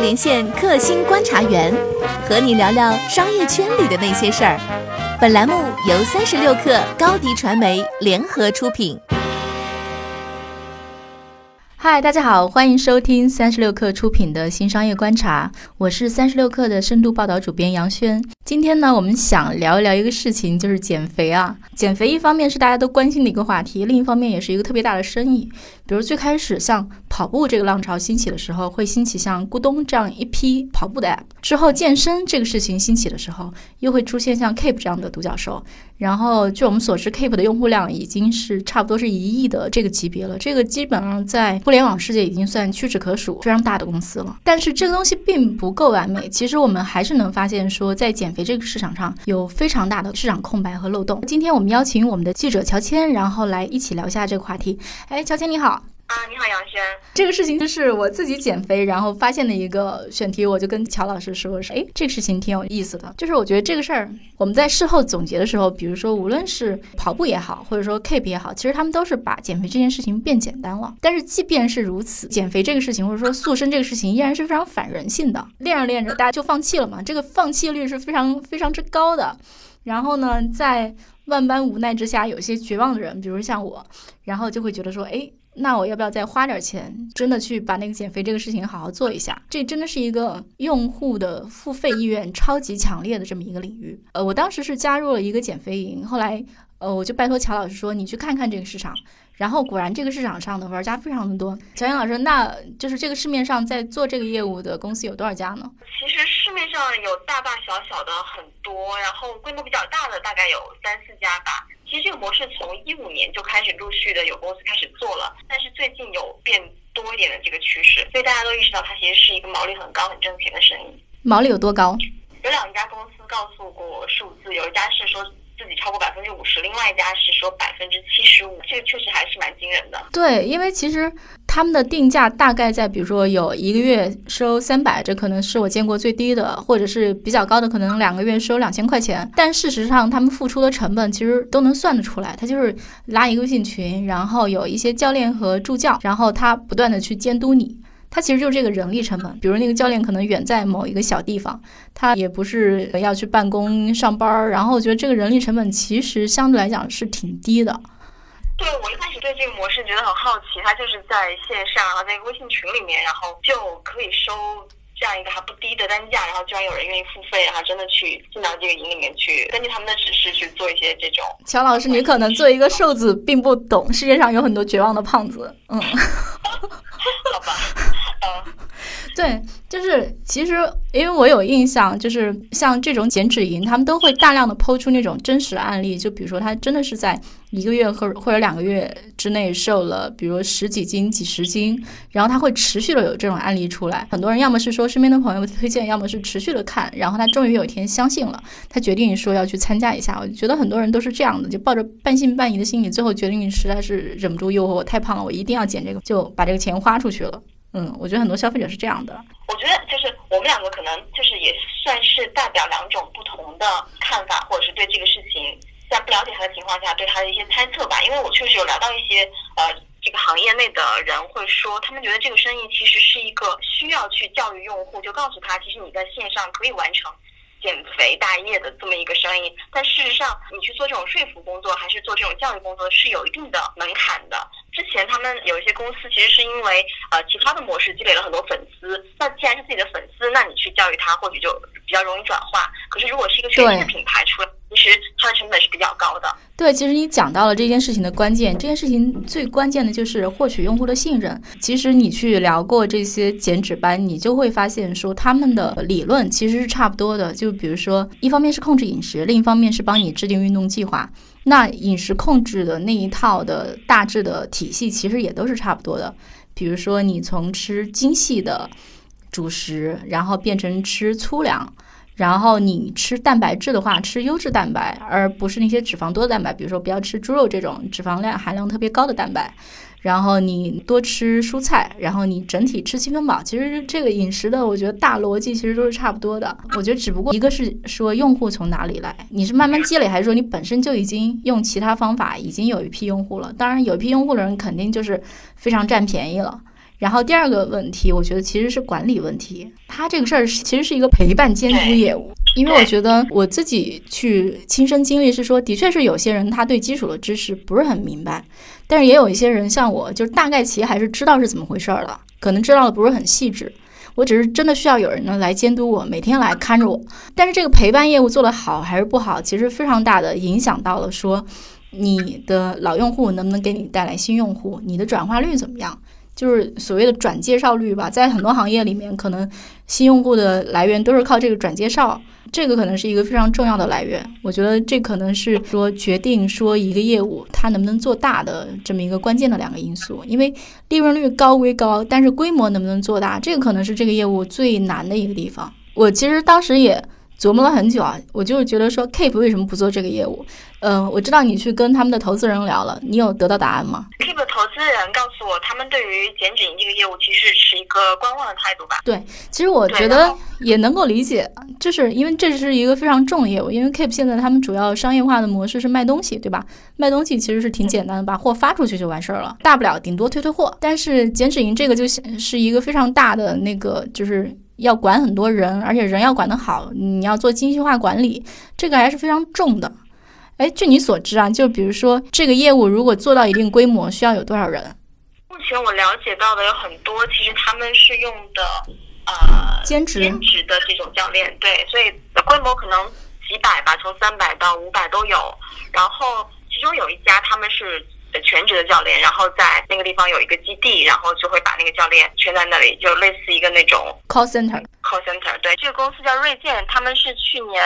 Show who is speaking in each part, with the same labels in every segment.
Speaker 1: 连线克星观察员，和你聊聊商业圈里的那些事儿。本栏目由三十六氪高低传媒联合出品。
Speaker 2: 嗨，大家好，欢迎收听三十六克出品的新商业观察，我是三十六克的深度报道主编杨轩。今天呢，我们想聊一聊一个事情，就是减肥啊。减肥一方面是大家都关心的一个话题，另一方面也是一个特别大的生意。比如最开始像跑步这个浪潮兴起的时候，会兴起像咕咚这样一批跑步的 app。之后健身这个事情兴起的时候，又会出现像 Keep 这样的独角兽。然后据我们所知，Keep 的用户量已经是差不多是一亿的这个级别了。这个基本上在互联网世界已经算屈指可数非常大的公司了。但是这个东西并不够完美。其实我们还是能发现说，在减肥这个市场上有非常大的市场空白和漏洞。今天我们邀请我们的记者乔迁，然后来一起聊一下这个话题。哎，乔迁你好。
Speaker 3: 啊，你好，杨轩。
Speaker 2: 这个事情就是我自己减肥，然后发现的一个选题，我就跟乔老师说说，哎，这个事情挺有意思的。就是我觉得这个事儿，我们在事后总结的时候，比如说无论是跑步也好，或者说 Keep 也好，其实他们都是把减肥这件事情变简单了。但是即便是如此，减肥这个事情或者说塑身这个事情依然是非常反人性的。练着练着，大家就放弃了嘛，这个放弃率是非常非常之高的。然后呢，在万般无奈之下，有些绝望的人，比如像我，然后就会觉得说，哎。那我要不要再花点钱，真的去把那个减肥这个事情好好做一下？这真的是一个用户的付费意愿超级强烈的这么一个领域。呃，我当时是加入了一个减肥营，后来呃，我就拜托乔老师说，你去看看这个市场。然后果然这个市场上的玩家非常的多。乔岩老师，那就是这个市面上在做这个业务的公司有多少家呢？
Speaker 3: 其实市面上有大大小小的很多，然后规模比较大的大概有三四家吧。其实这个模式从一五年就开始陆续的有公司开始做了，但是最近有变多一点的这个趋势，所以大家都意识到它其实是一个毛利很高、很挣钱的生意。
Speaker 2: 毛利有多高？
Speaker 3: 有两家公司告诉过我数字，有一家是说。超过百分之五十，另外一家是说百分之七十五，这个确实还是蛮惊人的。
Speaker 2: 对，因为其实他们的定价大概在，比如说有一个月收三百，这可能是我见过最低的，或者是比较高的，可能两个月收两千块钱。但事实上，他们付出的成本其实都能算得出来，他就是拉一个微信群，然后有一些教练和助教，然后他不断的去监督你。它其实就是这个人力成本，比如那个教练可能远在某一个小地方，他也不是要去办公上班儿，然后我觉得这个人力成本其实相对来讲是挺低的。
Speaker 3: 对我一开始对这个模式觉得很好奇，它就是在线上，然后在一个微信群里面，然后就可以收这样一个还不低的单价，然后居然有人愿意付费，然后真的去进到这个营里面去，根据他们的指示去做一些这种。
Speaker 2: 乔老师，你可能作为一个瘦子并不懂，世界上有很多绝望的胖子，嗯。
Speaker 3: 好吧，嗯，啊
Speaker 2: 对，就是其实因为我有印象，就是像这种减脂营，他们都会大量的抛出那种真实案例，就比如说他真的是在一个月或或者两个月之内瘦了，比如十几斤、几十斤，然后他会持续的有这种案例出来。很多人要么是说身边的朋友推荐，要么是持续的看，然后他终于有一天相信了，他决定说要去参加一下。我觉得很多人都是这样的，就抱着半信半疑的心理，最后决定实在是忍不住诱惑，我太胖了，我一定要减这个，就把这个钱花出去了。嗯，我觉得很多消费者是这样的。
Speaker 3: 我觉得就是我们两个可能就是也算是代表两种不同的看法，或者是对这个事情在不了解他的情况下对他的一些猜测吧。因为我确实有聊到一些呃这个行业内的人会说，他们觉得这个生意其实是一个需要去教育用户，就告诉他其实你在线上可以完成减肥大业的这么一个生意。但事实上，你去做这种说服工作，还是做这种教育工作，是有一定的门槛的。之前他们有一些公司，其实是因为呃其他的模式积累了很多粉丝。那既然是自己的粉丝，那你去教育他，或许就比较容易转化。可是如果是一个全新的品牌出来，其实它的成本是比较高的。
Speaker 2: 对，其实你讲到了这件事情的关键。这件事情最关键的就是获取用户的信任。其实你去聊过这些减脂班，你就会发现说他们的理论其实是差不多的。就比如说，一方面是控制饮食，另一方面是帮你制定运动计划。那饮食控制的那一套的大致的体系，其实也都是差不多的。比如说，你从吃精细的主食，然后变成吃粗粮，然后你吃蛋白质的话，吃优质蛋白，而不是那些脂肪多的蛋白。比如说，不要吃猪肉这种脂肪量含量特别高的蛋白。然后你多吃蔬菜，然后你整体吃七分饱。其实这个饮食的，我觉得大逻辑其实都是差不多的。我觉得只不过一个是说用户从哪里来，你是慢慢积累，还是说你本身就已经用其他方法已经有一批用户了？当然有一批用户的人肯定就是非常占便宜了。然后第二个问题，我觉得其实是管理问题。它这个事儿其实是一个陪伴监督业务，因为我觉得我自己去亲身经历是说，的确是有些人他对基础的知识不是很明白，但是也有一些人像我，就是大概其还是知道是怎么回事儿了，可能知道的不是很细致。我只是真的需要有人呢来监督我，每天来看着我。但是这个陪伴业务做得好还是不好，其实非常大的影响到了说你的老用户能不能给你带来新用户，你的转化率怎么样。就是所谓的转介绍率吧，在很多行业里面，可能新用户的来源都是靠这个转介绍，这个可能是一个非常重要的来源。我觉得这可能是说决定说一个业务它能不能做大的这么一个关键的两个因素。因为利润率高归高，但是规模能不能做大，这个可能是这个业务最难的一个地方。我其实当时也。琢磨了很久啊，我就是觉得说，Keep 为什么不做这个业务？嗯，我知道你去跟他们的投资人聊了，你有得到答案吗
Speaker 3: ？Keep 投资人告诉我，他们对于减脂营这个业务其实是一个观望的态度吧？
Speaker 2: 对，其实我觉得也能够理解，就是因为这是一个非常重的业务，因为 Keep 现在他们主要商业化的模式是卖东西，对吧？卖东西其实是挺简单的，把货发出去就完事儿了，大不了顶多退退货。但是减脂营这个就是一个非常大的那个就是。要管很多人，而且人要管得好，你要做精细化管理，这个还是非常重的。哎，据你所知啊，就比如说这个业务如果做到一定规模，需要有多少人？
Speaker 3: 目前我了解到的有很多，其实他们是用的呃
Speaker 2: 兼职
Speaker 3: 兼职的这种教练，对，所以规模可能几百吧，从三百到五百都有。然后其中有一家他们是。全职的教练，然后在那个地方有一个基地，然后就会把那个教练圈在那里，就类似一个那种
Speaker 2: call center。
Speaker 3: call center，对，这个公司叫锐健，他们是去年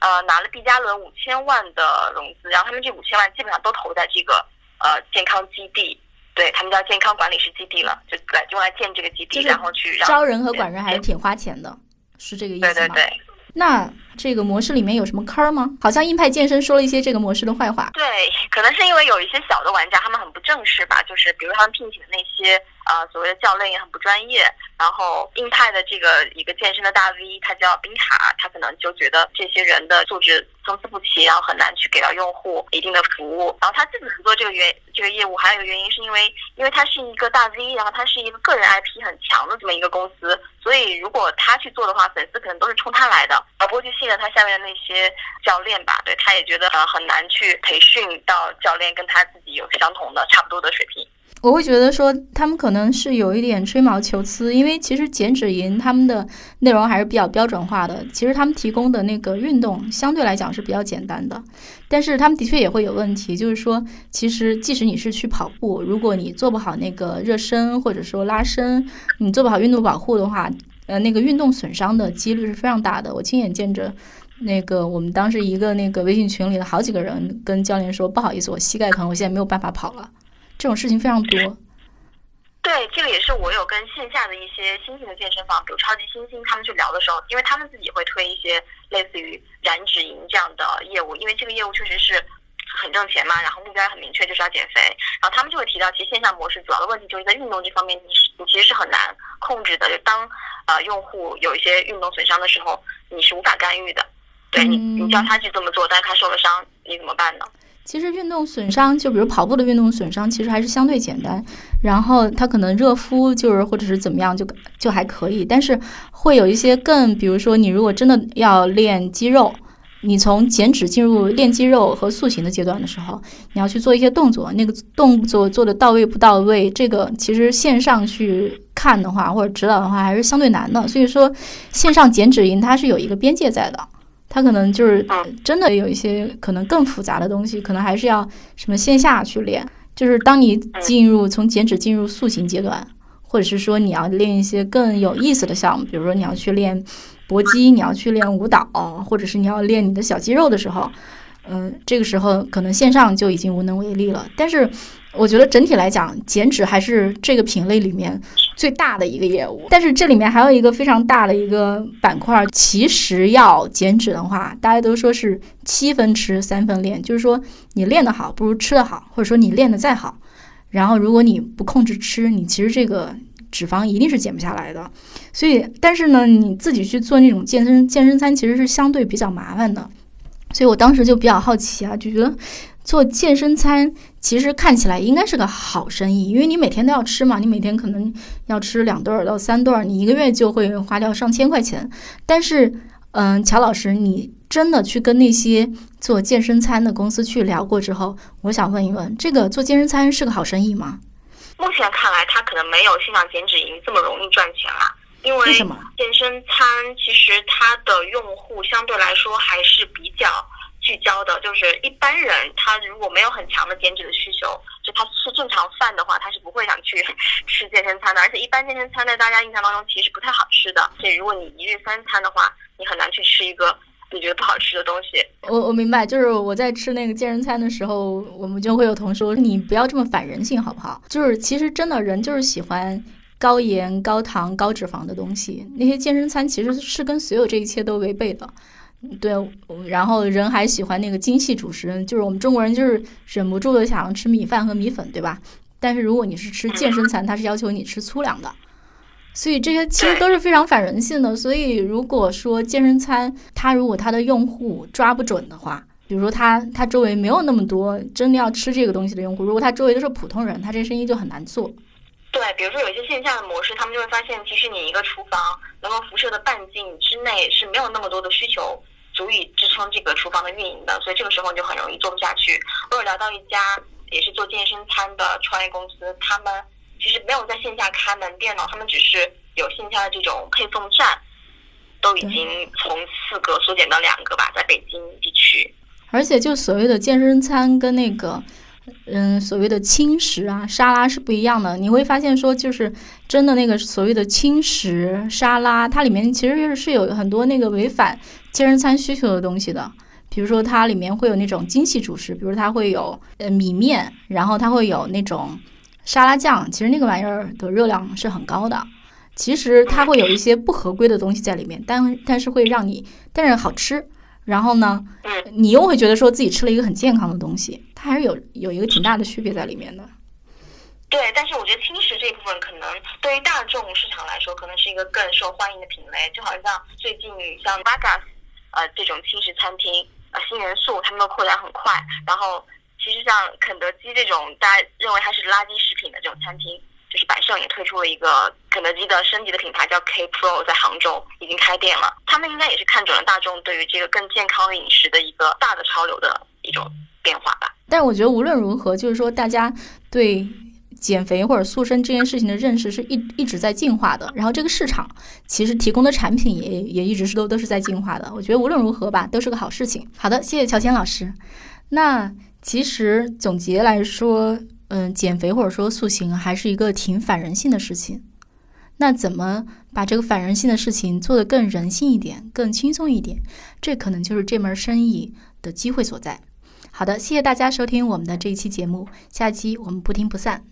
Speaker 3: 呃拿了毕加伦五千万的融资，然后他们这五千万基本上都投在这个呃健康基地，对他们叫健康管理师基地了，就来用来建这个基地，然后去
Speaker 2: 招人和管人还是挺花钱的，是这个意思
Speaker 3: 吗？对对对。
Speaker 2: 那这个模式里面有什么坑吗？好像硬派健身说了一些这个模式的坏话。
Speaker 3: 对，可能是因为有一些小的玩家，他们很不正式吧，就是比如他们聘请的那些呃所谓的教练也很不专业。然后硬派的这个一个健身的大 V，他叫冰卡，他可能就觉得这些人的素质参差不齐，然后很难去给到用户一定的服务。然后他自己不做这个原这个业务，还有一个原因是因为因为他是一个大 V，然后他是一个个人 IP 很强的这么一个公司，所以如果他去做的话，粉丝可能都是冲他来的，而不会去信任他下面的那些教练吧？对，他也觉得很难去培训到教练跟他自己有相同的差不多的水平。
Speaker 2: 我会觉得说他们可能是有一点吹毛求疵，因为其实减脂营他们的内容还是比较标准化的。其实他们提供的那个运动相对来讲是比较简单的，但是他们的确也会有问题，就是说，其实即使你是去跑步，如果你做不好那个热身或者说拉伸，你做不好运动保护的话，呃，那个运动损伤的几率是非常大的。我亲眼见着，那个我们当时一个那个微信群里的好几个人跟教练说，不好意思，我膝盖疼，我现在没有办法跑了。这种事情非常多，
Speaker 3: 对，这个也是我有跟线下的一些新型的健身房，比如超级新星，他们去聊的时候，因为他们自己会推一些类似于燃脂营这样的业务，因为这个业务确实是很挣钱嘛，然后目标很明确，就是要减肥，然后他们就会提到，其实线下模式主要的问题就是在运动这方面，你你其实是很难控制的，就当呃用户有一些运动损伤的时候，你是无法干预的，对你，你叫他去这么做，但是他受了伤，你怎么办呢？
Speaker 2: 其实运动损伤，就比如跑步的运动损伤，其实还是相对简单。然后他可能热敷，就是或者是怎么样，就就还可以。但是会有一些更，比如说你如果真的要练肌肉，你从减脂进入练肌肉和塑形的阶段的时候，你要去做一些动作，那个动作做的到位不到位，这个其实线上去看的话，或者指导的话，还是相对难的。所以说，线上减脂营它是有一个边界在的。他可能就是真的有一些可能更复杂的东西，可能还是要什么线下去练。就是当你进入从减脂进入塑形阶段，或者是说你要练一些更有意思的项目，比如说你要去练搏击，你要去练舞蹈，或者是你要练你的小肌肉的时候，嗯，这个时候可能线上就已经无能为力了。但是。我觉得整体来讲，减脂还是这个品类里面最大的一个业务。但是这里面还有一个非常大的一个板块，其实要减脂的话，大家都说是七分吃三分练，就是说你练得好不如吃得好，或者说你练得再好，然后如果你不控制吃，你其实这个脂肪一定是减不下来的。所以，但是呢，你自己去做那种健身健身餐，其实是相对比较麻烦的。所以我当时就比较好奇啊，就觉得。做健身餐其实看起来应该是个好生意，因为你每天都要吃嘛，你每天可能要吃两顿儿到三顿儿，你一个月就会花掉上千块钱。但是，嗯，乔老师，你真的去跟那些做健身餐的公司去聊过之后，我想问一问，这个做健身餐是个好生意吗？
Speaker 3: 目前看来，它可能没有线上减脂营这么容易赚钱啦。因为
Speaker 2: 为什么？
Speaker 3: 健身餐其实它的用户相对来说还是比较聚焦的，就是一般人他如果没有很强的减脂的需求，就他吃正常饭的话，他是不会想去吃健身餐的。而且一般健身餐在大家印象当中其实不太好吃的，所以如果你一日三餐的话，你很难去吃一个你觉得不好吃的东西。
Speaker 2: 我我明白，就是我在吃那个健身餐的时候，我们就会有同事说，你不要这么反人性好不好？就是其实真的人就是喜欢。高盐、高糖、高脂肪的东西，那些健身餐其实是跟所有这一切都违背的。对，然后人还喜欢那个精细主食，就是我们中国人就是忍不住的想要吃米饭和米粉，对吧？但是如果你是吃健身餐，它是要求你吃粗粮的，所以这些其实都是非常反人性的。所以如果说健身餐，它如果它的用户抓不准的话，比如说他他周围没有那么多真的要吃这个东西的用户，如果他周围都是普通人，他这生意就很难做。
Speaker 3: 对，比如说有一些线下的模式，他们就会发现，其实你一个厨房能够辐射的半径之内是没有那么多的需求足以支撑这个厨房的运营的，所以这个时候你就很容易做不下去。我有聊到一家也是做健身餐的创业公司，他们其实没有在线下开门店呢，他们只是有线下的这种配送站，都已经从四个缩减到两个吧，在北京地区。
Speaker 2: 而且就所谓的健身餐跟那个。嗯，嗯所谓的轻食啊，沙拉是不一样的。你会发现说，就是真的那个所谓的轻食沙拉，它里面其实是有很多那个违反健身餐需求的东西的。比如说，它里面会有那种精细主食，比如它会有呃米面，然后它会有那种沙拉酱。其实那个玩意儿的热量是很高的。其实它会有一些不合规的东西在里面，但但是会让你，但是好吃。然后呢，你又会觉得说自己吃了一个很健康的东西，它还是有有一个挺大的区别在里面的。
Speaker 3: 对，但是我觉得轻食这一部分可能对于大众市场来说，可能是一个更受欢迎的品类。就好像最近像 Vegas，呃，这种轻食餐厅，呃，新元素，他们的扩展很快。然后，其实像肯德基这种大家认为它是垃圾食品的这种餐厅。就是百胜也推出了一个肯德基的升级的品牌，叫 K Pro，在杭州已经开店了。他们应该也是看准了大众对于这个更健康的饮食的一个大的潮流的一种变化吧。
Speaker 2: 但我觉得无论如何，就是说大家对减肥或者塑身这件事情的认识是一一直在进化的。然后这个市场其实提供的产品也也一直是都都是在进化的。我觉得无论如何吧，都是个好事情。好的，谢谢乔谦老师。那其实总结来说。嗯，减肥或者说塑形还是一个挺反人性的事情。那怎么把这个反人性的事情做得更人性一点、更轻松一点？这可能就是这门生意的机会所在。好的，谢谢大家收听我们的这一期节目，下期我们不听不散。